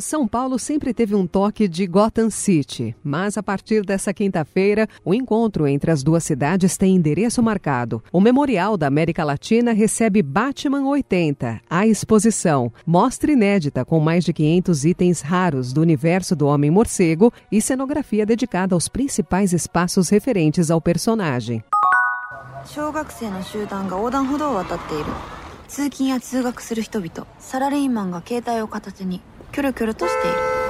São Paulo sempre teve um toque de Gotham City, mas a partir dessa quinta-feira, o encontro entre as duas cidades tem endereço marcado. O Memorial da América Latina recebe Batman 80, a exposição, mostra inédita com mais de 500 itens raros do universo do Homem-Morcego e cenografia dedicada aos principais espaços referentes ao personagem. 小学生の集団が横断歩道を渡っている 通勤や通学する人々サラリーマンが携帯を片手にキョロキョロとしている。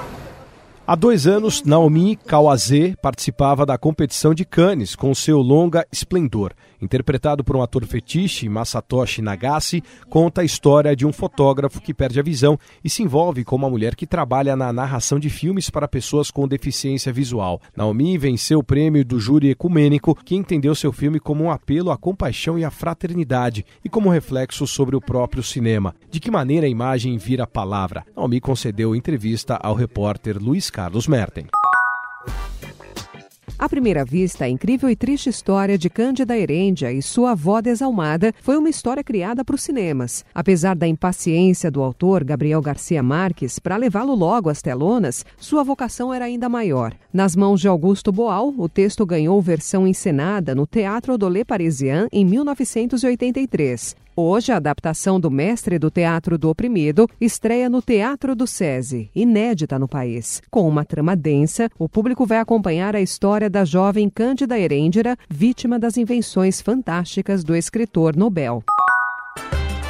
Há dois anos, Naomi Kawase participava da competição de Cannes com seu longa Esplendor. Interpretado por um ator fetiche, Masatoshi Nagase, conta a história de um fotógrafo que perde a visão e se envolve com uma mulher que trabalha na narração de filmes para pessoas com deficiência visual. Naomi venceu o prêmio do júri ecumênico, que entendeu seu filme como um apelo à compaixão e à fraternidade e como reflexo sobre o próprio cinema. De que maneira a imagem vira palavra? Naomi concedeu entrevista ao repórter Luiz Merten. À primeira vista, a incrível e triste história de Cândida Herêndia e sua avó desalmada foi uma história criada para os cinemas. Apesar da impaciência do autor, Gabriel Garcia Marques, para levá-lo logo às telonas, sua vocação era ainda maior. Nas mãos de Augusto Boal, o texto ganhou versão encenada no Teatro Odolé Parisien em 1983. Hoje, a adaptação do Mestre do Teatro do Oprimido estreia no Teatro do SESI, inédita no país. Com uma trama densa, o público vai acompanhar a história da jovem Cândida Herêndira, vítima das invenções fantásticas do escritor Nobel.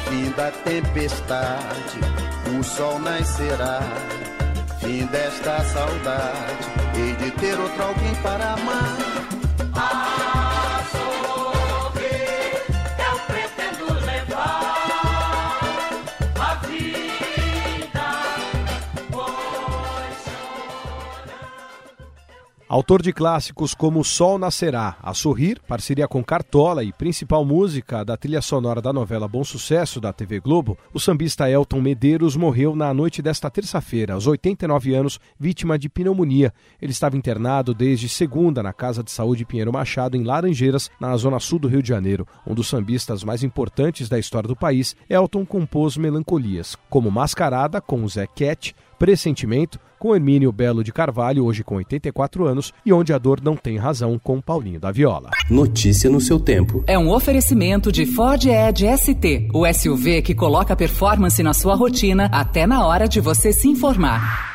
Fim da tempestade, o sol nascerá. Fim desta saudade, hei de ter outro alguém para amar. Autor de clássicos como O Sol Nascerá, A Sorrir, parceria com Cartola e principal música da trilha sonora da novela Bom Sucesso da TV Globo, o sambista Elton Medeiros morreu na noite desta terça-feira, aos 89 anos, vítima de pneumonia. Ele estava internado desde segunda na Casa de Saúde Pinheiro Machado, em Laranjeiras, na zona sul do Rio de Janeiro. Um dos sambistas mais importantes da história do país, Elton compôs melancolias, como Mascarada, com o Zé Cat, Pressentimento, com Hermínio Belo de Carvalho, hoje com 84 anos, e Onde a Dor Não Tem Razão, com Paulinho da Viola. Notícia no seu tempo. É um oferecimento de Ford Edge ST, o SUV que coloca performance na sua rotina até na hora de você se informar.